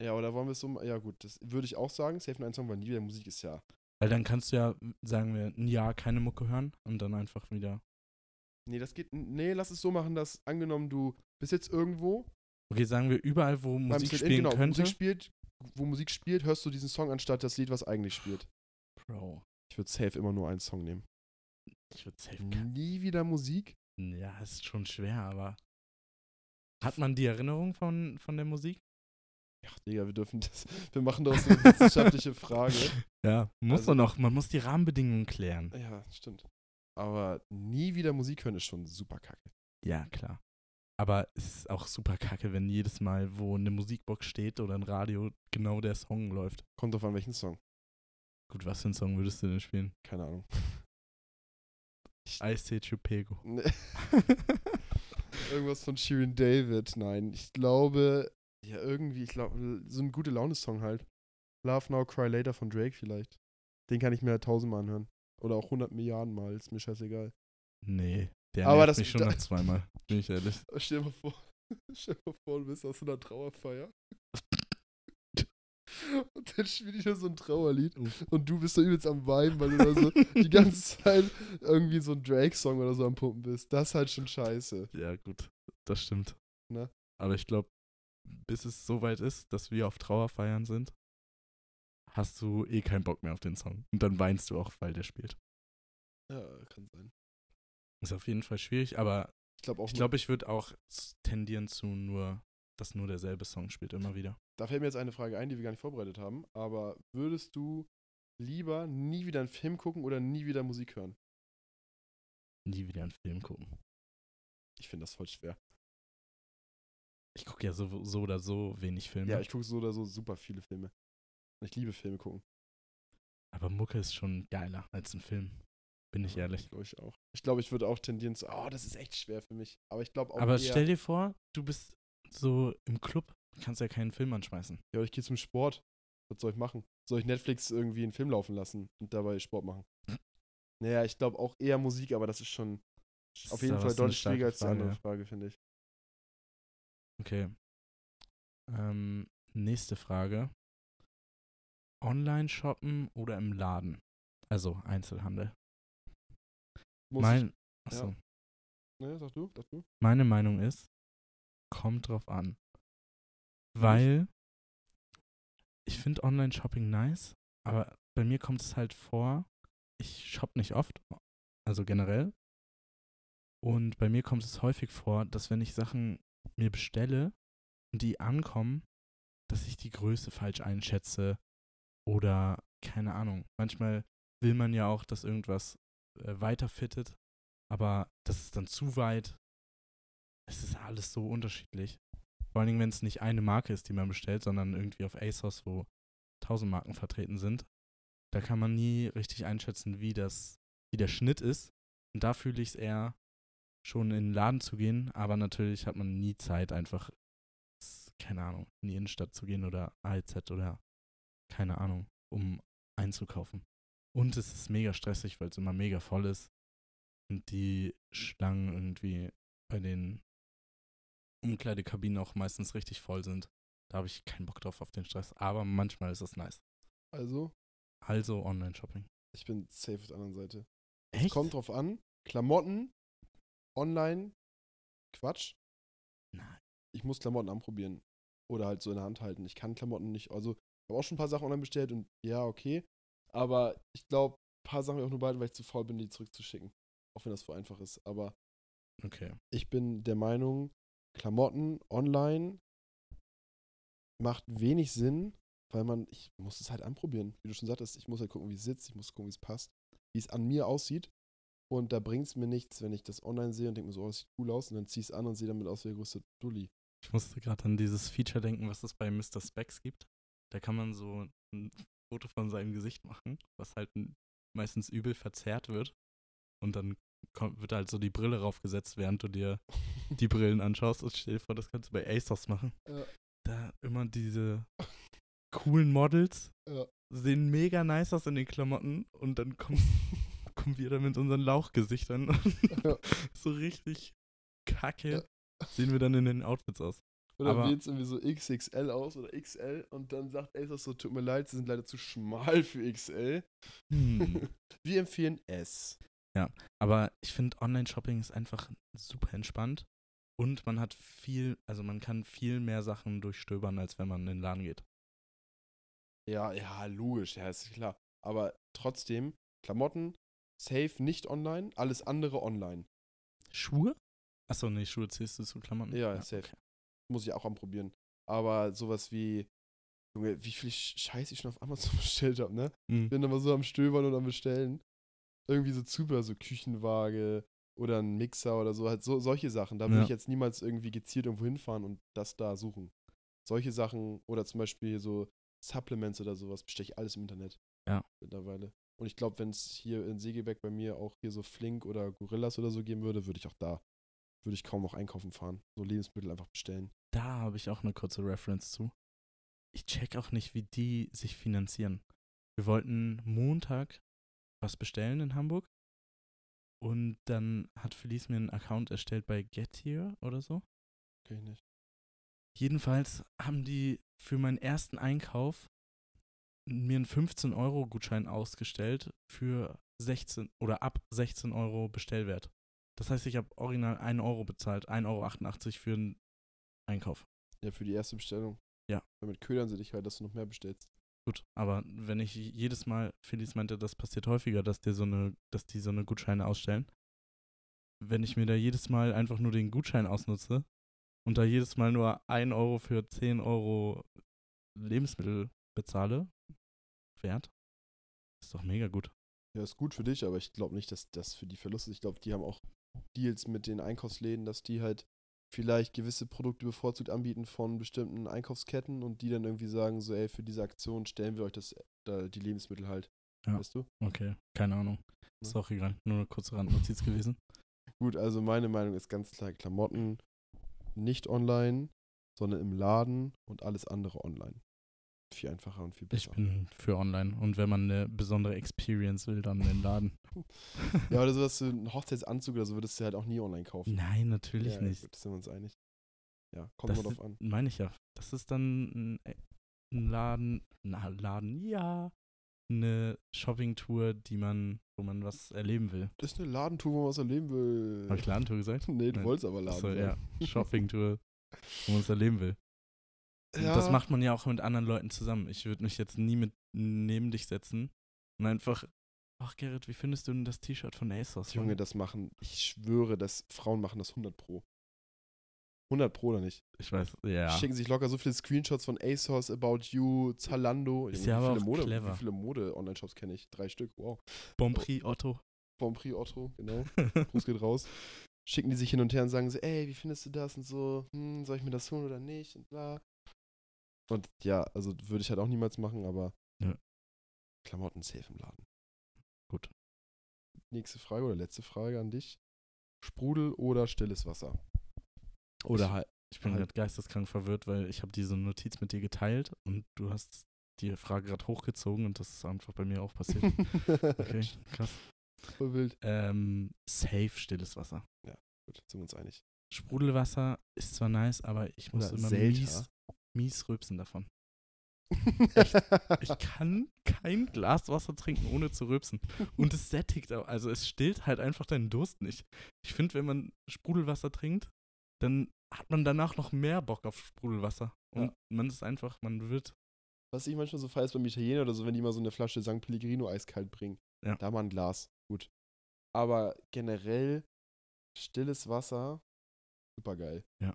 Ja, oder wollen wir es so Ja, gut, das würde ich auch sagen. Safe nur ein Song, weil nie wieder Musik ist ja. Weil dann kannst du ja, sagen wir, ein Jahr keine Mucke hören und dann einfach wieder. Nee, das geht. Nee, lass es so machen, dass angenommen, du bist jetzt irgendwo Okay, sagen wir überall, wo Musik spielen genau, könnte. Musik spielt, wo Musik spielt, hörst du diesen Song anstatt das Lied, was eigentlich spielt. Bro, Ich würde safe immer nur einen Song nehmen. ich würde safe. Nie wieder Musik? Ja, ist schon schwer, aber. Hat man die Erinnerung von, von der Musik? Ja, Digga, wir dürfen das. Wir machen daraus eine wissenschaftliche Frage. Ja, muss Also- man noch. Man muss die Rahmenbedingungen klären. Ja, stimmt. Aber nie wieder Musik hören ist schon super kacke. Ja, klar. Aber es ist auch super kacke, wenn jedes Mal, wo eine Musikbox steht oder ein Radio, genau der Song läuft. Kommt drauf an, welchen Song. Gut, was für einen Song würdest du denn spielen? Keine Ahnung. I say Chupego. Nee. Irgendwas von Shirin David. Nein, ich glaube, ja, irgendwie, ich glaube, so ein gute Laune-Song halt. Love Now, Cry Later von Drake vielleicht. Den kann ich mir halt tausendmal anhören. Oder auch hundert Milliarden Mal, ist mir scheißegal. Nee, der Aber nervt mich schon da- noch zweimal. Bin ich ehrlich. Stell dir mal vor, stell dir mal vor, du bist aus so einer Trauerfeier. Und dann spielt ich da so ein Trauerlied und du bist so übelst am Weinen, weil du da so die ganze Zeit irgendwie so ein Drake-Song oder so am Pumpen bist. Das ist halt schon scheiße. Ja, gut, das stimmt. Ne? Aber ich glaube, bis es soweit ist, dass wir auf Trauerfeiern sind, hast du eh keinen Bock mehr auf den Song. Und dann weinst du auch, weil der spielt. Ja, kann sein. Ist auf jeden Fall schwierig, aber Ich glaube ich glaube, ich würde auch tendieren zu nur, dass nur derselbe Song spielt, immer wieder. da fällt mir jetzt eine Frage ein, die wir gar nicht vorbereitet haben. Aber würdest du lieber nie wieder einen Film gucken oder nie wieder Musik hören? Nie wieder einen Film gucken. Ich finde das voll schwer. Ich gucke ja so, so oder so wenig Filme. Ja, ich gucke so oder so super viele Filme. Ich liebe Filme gucken. aber Mucke ist schon geiler als ein Film. Bin ich Ja, ehrlich. Glaube ich auch. Ich glaube, ich würde auch tendieren zu, oh, das ist echt schwer für mich. Aber ich glaube auch Aber stell dir vor, du bist so im Club, kannst ja keinen Film anschmeißen. ja, ich gehe zum Sport. Was soll ich machen? Soll ich Netflix irgendwie einen Film laufen lassen und dabei Sport machen? Naja, ich glaube auch eher Musik, aber das ist schon Das auf jeden Fall deutlich schwieriger als die andere Frage, Frage, finde ich. Okay. Ähm, nächste Frage. Online shoppen oder im Laden? Also Einzelhandel. Muss mein, ich, achso, ja. ne, sag du, sag du. Meine Meinung ist, kommt drauf an. Weil ich finde Online-Shopping nice, aber bei mir kommt es halt vor, ich shoppe nicht oft, also generell. Und bei mir kommt es häufig vor, dass wenn ich Sachen mir bestelle und die ankommen, dass ich die Größe falsch einschätze oder keine Ahnung. Manchmal will man ja auch, dass irgendwas äh, weiterfittet, aber das ist dann zu weit. Es ist alles so unterschiedlich. Vor allen Dingen, wenn es nicht eine Marke ist, die man bestellt, sondern irgendwie auf ASOS, wo tausend Marken vertreten sind. Da kann man nie richtig einschätzen, wie das, wie der Schnitt ist. Und da fühle ich es eher, schon in den Laden zu gehen, aber natürlich hat man nie Zeit, einfach, keine Ahnung, in die Innenstadt zu gehen oder AEZ oder keine Ahnung, um einzukaufen. Und es ist mega stressig, weil es immer mega voll ist und die Schlangen irgendwie bei den Umkleidekabinen auch meistens richtig voll sind. Da habe ich keinen Bock drauf auf den Stress, aber manchmal ist es nice. Also, Also Online-Shopping. Ich bin safe auf der anderen Seite. Es Echt? kommt drauf an. Klamotten, online, Quatsch. Nein. Ich muss Klamotten anprobieren. Oder halt so in der Hand halten. Ich kann Klamotten nicht. Also, ich habe auch schon ein paar Sachen online bestellt und ja, okay. Aber ich glaube, ein paar Sachen auch nur behalten, weil ich zu faul bin, die zurückzuschicken. Auch wenn das voll einfach ist. Aber Okay. ich bin der Meinung, Klamotten online macht wenig Sinn, weil man, ich muss es halt anprobieren. Wie du schon sagtest, ich muss halt gucken, wie es sitzt, ich muss gucken, wie es passt, wie es an mir aussieht. Und da bringt es mir nichts, wenn ich das online sehe und denke mir so, oh, das sieht cool aus und dann ziehe ich es an und sehe damit aus wie der größte Dulli. Ich musste gerade an dieses Feature denken, was es bei Mr. Specs gibt. Da kann man so ein Foto von seinem Gesicht machen, was halt meistens übel verzerrt wird. Und dann kommt, wird halt so die Brille raufgesetzt, während du dir die Brillen anschaust. Und stell dir vor, das kannst du bei ASOS machen. Ja. Da immer diese coolen Models Ja. sehen mega nice aus in den Klamotten und dann kommen, kommen wir da mit unseren Lauchgesichtern Ja. so richtig kacke Ja. sehen wir dann in den Outfits aus. Oder Aber- wählt es irgendwie so XXL aus oder XL und dann sagt ASOS so, tut mir leid, sie sind leider zu schmal für XL. Hm. Wir empfehlen S. Aber ich finde, Online-Shopping ist einfach super entspannt. Und man hat viel, also man kann viel mehr Sachen durchstöbern, als wenn man in den Laden geht. Ja, ja, logisch, ja, ist klar. Aber trotzdem, Klamotten, safe nicht online, alles andere online. Schuhe? Achso, nee, Schuhe zählst du zu Klamotten? Ja, safe. Muss ich auch anprobieren. Aber sowas wie, Junge, wie viel Sch- Scheiß ich schon auf Amazon bestellt habe, ne? Mhm. Bin immer so am Stöbern und am Bestellen. Irgendwie so Zubehör, so Küchenwaage oder ein Mixer oder so, halt so solche Sachen. Da würde Ja. ich jetzt niemals irgendwie gezielt irgendwo hinfahren und das da suchen. Solche Sachen oder zum Beispiel so Supplements oder sowas bestelle ich alles im Internet. Ja. Mittlerweile. Und ich glaube, wenn es hier in Segeberg bei mir auch hier so Flink oder Gorillas oder so geben würde, würde ich auch da, würde ich kaum noch einkaufen fahren. So Lebensmittel einfach bestellen. Da habe ich auch eine kurze Reference zu. Ich check auch nicht, wie die sich finanzieren. Wir wollten Montag was bestellen in Hamburg. Und dann hat Felice mir einen Account erstellt bei Getir oder so. Ich nicht. Jedenfalls haben die für meinen ersten Einkauf mir einen 15-Euro-Gutschein ausgestellt für 16 oder ab 16 Euro Bestellwert. Das heißt, ich habe original 1 Euro bezahlt, 1,88 Euro für einen Einkauf. Ja, für die erste Bestellung. Ja. Damit ködern sie dich halt, dass du noch mehr bestellst. Gut, aber wenn ich jedes Mal, Felice meinte, das passiert häufiger, dass dir so eine, dass die so eine Gutscheine ausstellen. Wenn ich mir da jedes Mal einfach nur den Gutschein ausnutze und da jedes Mal nur 1 Euro für 10 Euro Lebensmittel bezahle, Wert, ist doch mega gut. Ja, ist gut für dich, aber ich glaube nicht, dass das für die Verlust ist. Ich glaube, die haben auch Deals mit den Einkaufsläden, dass die halt vielleicht gewisse Produkte bevorzugt anbieten von bestimmten Einkaufsketten und die dann irgendwie sagen, so, ey, für diese Aktion stellen wir euch das, da, die Lebensmittel halt. Ja. Weißt du? Okay, keine Ahnung. Ist auch egal, nur eine kurze Randnotiz gewesen. Gut, also meine Meinung ist ganz klar, Klamotten nicht online, sondern im Laden und alles andere online. Viel einfacher und viel Ich besser. bin für online und wenn man eine besondere Experience will, dann den Laden. ja, oder sowas, so ein Hochzeitsanzug oder so würdest du halt auch nie online kaufen. Nein, natürlich ja, nicht. Gut, sind wir uns einig. Ja, kommt Das immer drauf an. meine ich ja. Das ist dann ein, ein Laden, na, Laden, ja, eine Shoppingtour, die man, wo man was erleben will. Das ist eine Ladentour, wo man was erleben will. Habe ich Ladentour gesagt? Nee, du Nein. wolltest aber Laden. Sagen. ja, Shoppingtour, wo man es erleben will. Ja. Das macht man ja auch mit anderen Leuten zusammen. Ich würde mich jetzt nie mit neben dich setzen und einfach, ach Gerrit, wie findest du denn das T-Shirt von ASOS? Junge, das machen, ich schwöre, dass Frauen machen das 100 pro. 100 pro oder nicht? ich weiß, ja. Schicken sich locker so viele Screenshots von ASOS, About You, Zalando. Ist ja wie aber Mode, clever. Wie viele Mode-Online-Shops kenne ich? Drei Stück, wow. Bonprix Otto. Bonprix Otto, genau. Gruß geht raus. Schicken die sich hin und her und sagen so, ey, wie findest du das und so, hm, soll ich mir das holen oder nicht und bla. Und ja, also würde ich halt auch niemals machen, aber Ja. Klamotten safe im Laden. Gut. Nächste Frage oder letzte Frage an dich. Sprudel oder stilles Wasser? Oder Ich- halt, Ich bin Halt. gerade geisteskrank verwirrt, weil ich habe diese Notiz mit dir geteilt und du hast die Frage gerade hochgezogen und das ist einfach bei mir auch passiert. Okay, krass. Voll wild. Ähm, safe stilles Wasser. Gut, sind wir uns einig. Sprudelwasser ist zwar nice, aber ich muss Oder immer Selter. mies, mies rülpsen davon. Ich kann kein Glas Wasser trinken, ohne zu rülpsen. Und es sättigt. Also es stillt halt einfach deinen Durst nicht. Ich finde, wenn man Sprudelwasser trinkt, dann hat man danach noch mehr Bock auf Sprudelwasser. Und Ja. man ist einfach, man wird. Was ich manchmal so feiere, ist beim Italiener oder so, wenn die mal so eine Flasche St. Pellegrino eiskalt bringen. Ja. Da mal ein Glas. Gut. Aber generell stilles Wasser, super geil. Ja.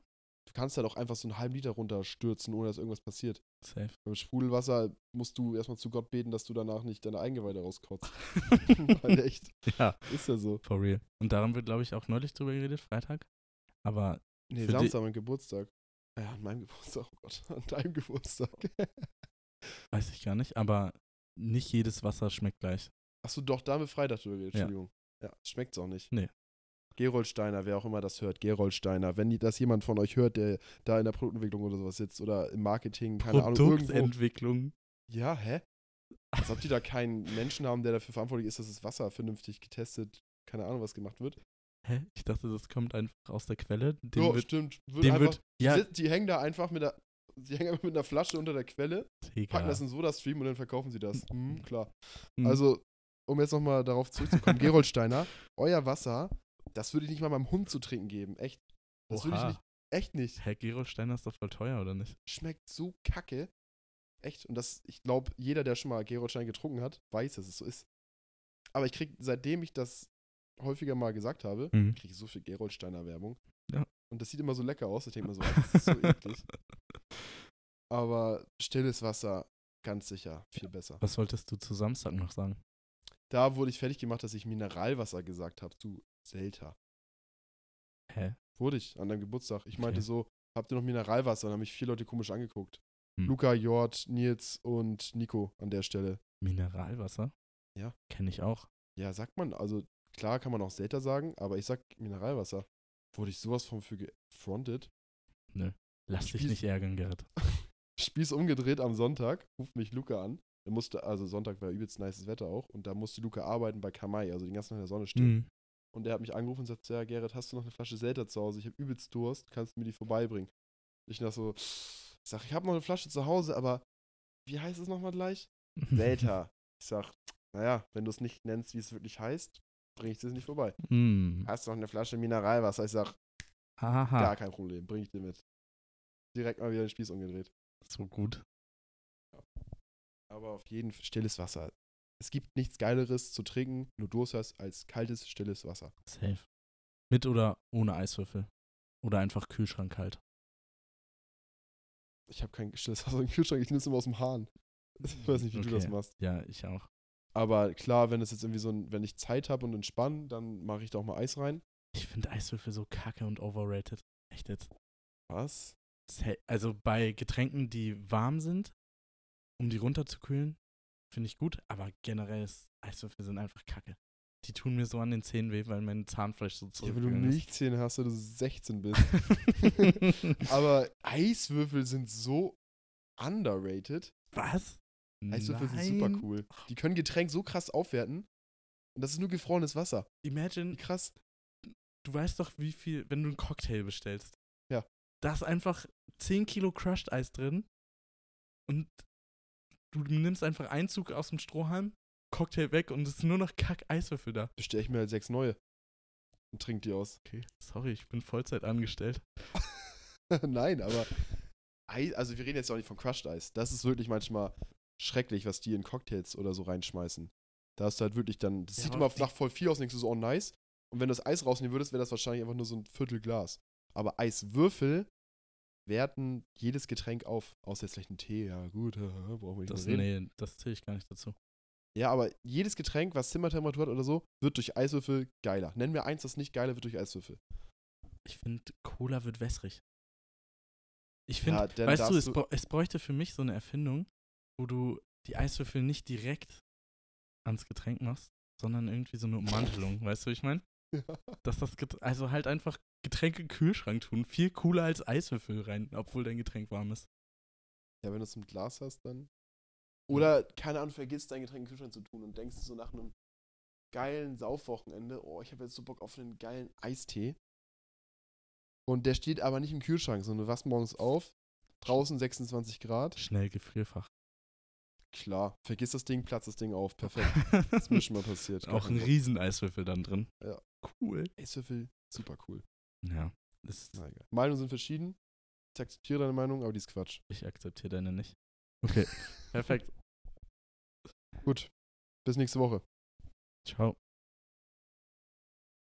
Du kannst halt auch einfach so einen halben Liter runterstürzen, ohne dass irgendwas passiert. Safe. Beim Sprudelwasser musst du erstmal zu Gott beten, dass du danach nicht deine Eingeweide rauskotzt. Weil echt, ja, ist ja so. for real. Und daran wird, glaube ich, auch neulich drüber geredet, Freitag. Aber Nee, Samstag, mein Geburtstag. Ja, an meinem Geburtstag, oh Gott, an deinem Geburtstag. weiß ich gar nicht. Aber nicht jedes Wasser schmeckt gleich. Achso, doch, da haben wir Freitag drüber geredet, Ja. Entschuldigung. Ja, schmeckt's auch nicht. Nee. Gerold Steiner, wer auch immer das hört, Gerold Steiner, wenn das jemand von euch hört, der da in der Produktentwicklung oder sowas sitzt oder im Marketing, keine Ahnung. Produktentwicklung. Ja, hä? Als ob die da keinen Menschen haben, der dafür verantwortlich ist, dass das Wasser vernünftig getestet, keine Ahnung, was gemacht wird. Hä? Ich dachte, das kommt einfach aus der Quelle. Dem ja, wird, stimmt. Wird dem einfach, wird ja, die, die hängen da einfach mit der, sie hängen einfach mit einer Flasche unter der Quelle, Digga. packen das in Soda-Stream und dann verkaufen sie das. Hm, klar. Hm. Also, um jetzt nochmal darauf zurückzukommen, Gerold Steiner, euer Wasser, das würde ich nicht mal meinem Hund zu trinken geben. Echt. Das würde ich nicht. Echt nicht. Herr Gerold Steiner ist doch voll teuer, oder nicht? Schmeckt so kacke. Echt. Und das, ich glaube, jeder, der schon mal Gerold Steiner getrunken hat, weiß, dass es so ist. Aber ich kriege, seitdem ich das häufiger mal gesagt habe, Mhm. kriege ich so viel Gerold Steiner Werbung. Ja. Und das sieht immer so lecker aus. Ich denke mir so, das ist so eklig. Aber stilles Wasser, ganz sicher, viel besser. Was wolltest du zu Samstag noch sagen? Da wurde ich fertig gemacht, dass ich Mineralwasser gesagt habe zu Selta. Hä? Wurde ich an deinem Geburtstag. Ich meinte Okay. so, habt ihr noch Mineralwasser? Und dann haben mich vier Leute komisch angeguckt. Hm. Luca, Jord, Nils und Nico an der Stelle. Mineralwasser? Ja. Kenne ich auch. Ja, sagt man. Also klar kann man auch Selta sagen, aber ich sag Mineralwasser. Wurde ich sowas von für gefrontet. Nö. Lass dich Spieß- nicht ärgern, Gerrit. Spieß umgedreht am Sonntag, ruft mich Luca an. Er musste, also Sonntag war übelst nices Wetter auch. Und da musste Luca arbeiten bei Kamai, also den ganzen Tag in der Sonne stehen. Mhm. Und der hat mich angerufen und sagt, ja, Gerrit, hast du noch eine Flasche Selta zu Hause? Ich habe übelst Durst, kannst du mir die vorbeibringen? Ich dachte so, ich sag, ich habe noch eine Flasche zu Hause, aber wie heißt es nochmal gleich? Selta. Ich sag, naja, wenn du es nicht nennst, wie es wirklich heißt, bring ich dir nicht vorbei. Mhm. Hast du noch eine Flasche Mineralwasser? Ich sag, Aha. gar kein Problem, bring ich dir mit. Direkt mal wieder den Spieß umgedreht. So gut. Aber auf jeden Fall stilles Wasser. Es gibt nichts Geileres zu trinken, nur Durst hast, als kaltes, stilles Wasser. Safe. Mit oder ohne Eiswürfel. Oder einfach Kühlschrank kalt. Ich habe kein stilles Wasser im Kühlschrank, ich nehme es immer aus dem Hahn. Ich weiß nicht, wie du das Okay. machst. Ja, ich auch. Aber klar, wenn es jetzt irgendwie so ein, wenn ich Zeit habe und entspanne, dann mache ich da auch mal Eis rein. Ich finde Eiswürfel so kacke und overrated. Echt jetzt. Was? Also bei Getränken, die warm sind, um die runterzukühlen, finde ich gut. Aber generell ist Eiswürfel sind einfach kacke. Die tun mir so an den Zähnen weh, weil mein Zahnfleisch so Ja, wenn du. Milchzähne hast, wenn du 16 bist. Aber Eiswürfel sind so underrated. Was? Eiswürfel Nein. sind super cool. Die können Getränk so krass aufwerten. Und das ist nur gefrorenes Wasser. Imagine, Wie krass. du weißt doch, wie viel, wenn du einen Cocktail bestellst. Ja. Da ist einfach 10 Kilo Crushed Eis drin und du nimmst einfach einen Zug aus dem Strohhalm, Cocktail weg und es ist nur noch Kack-Eiswürfel da. Bestell ich mir halt sechs neue. Und trink die aus. Okay, sorry, ich bin Vollzeit angestellt. Nein, aber Ei, also wir reden jetzt auch nicht von Crushed Eis. Das ist wirklich manchmal schrecklich, was die in Cocktails oder so reinschmeißen. Da hast du halt wirklich dann, das Ja, sieht immer nach voll viel aus denkst du so, oh nice. Und wenn du das Eis rausnehmen würdest, wäre das wahrscheinlich einfach nur so ein Viertel Glas. Aber Eiswürfel werten jedes Getränk auf. Außer jetzt vielleicht ein Tee, ja gut, brauchen wir nicht Das, reden. nee, das zähle ich gar nicht dazu. Ja, aber jedes Getränk, was Zimmertemperatur hat oder so, wird durch Eiswürfel geiler. Nenn mir eins, das nicht geiler wird durch Eiswürfel. Ich finde, Cola wird wässrig. Ich finde, Ja, weißt du es, du- es bräuchte für mich so eine Erfindung, wo du die Eiswürfel nicht direkt ans Getränk machst, sondern irgendwie so eine Ummantelung. weißt du, wie ich meine? Dass das, Get also halt einfach Getränke im Kühlschrank tun. Viel cooler als Eiswürfel rein, obwohl dein Getränk warm ist. Ja, wenn du es im Glas hast, dann. Oder, keine Ahnung, vergisst dein Getränk im Kühlschrank zu tun und denkst so nach einem geilen Saufwochenende, oh, ich habe jetzt so Bock auf einen geilen Eistee. Und der steht aber nicht im Kühlschrank, sondern du wachst morgens auf, draußen 26 Grad. Schnell Gefrierfach. Klar, vergiss das Ding, platzt das Ding auf. Perfekt. Das ist mir schon mal passiert. Auch ein Bock. riesen Eiswürfel dann drin. Ja. Cool. Eiswürfel, super cool. Ja. Ist, Na egal. Meinungen sind verschieden. Ich akzeptiere deine Meinung, aber die ist Quatsch. ich akzeptiere deine nicht. Okay. Perfekt. Gut. Bis nächste Woche. Ciao.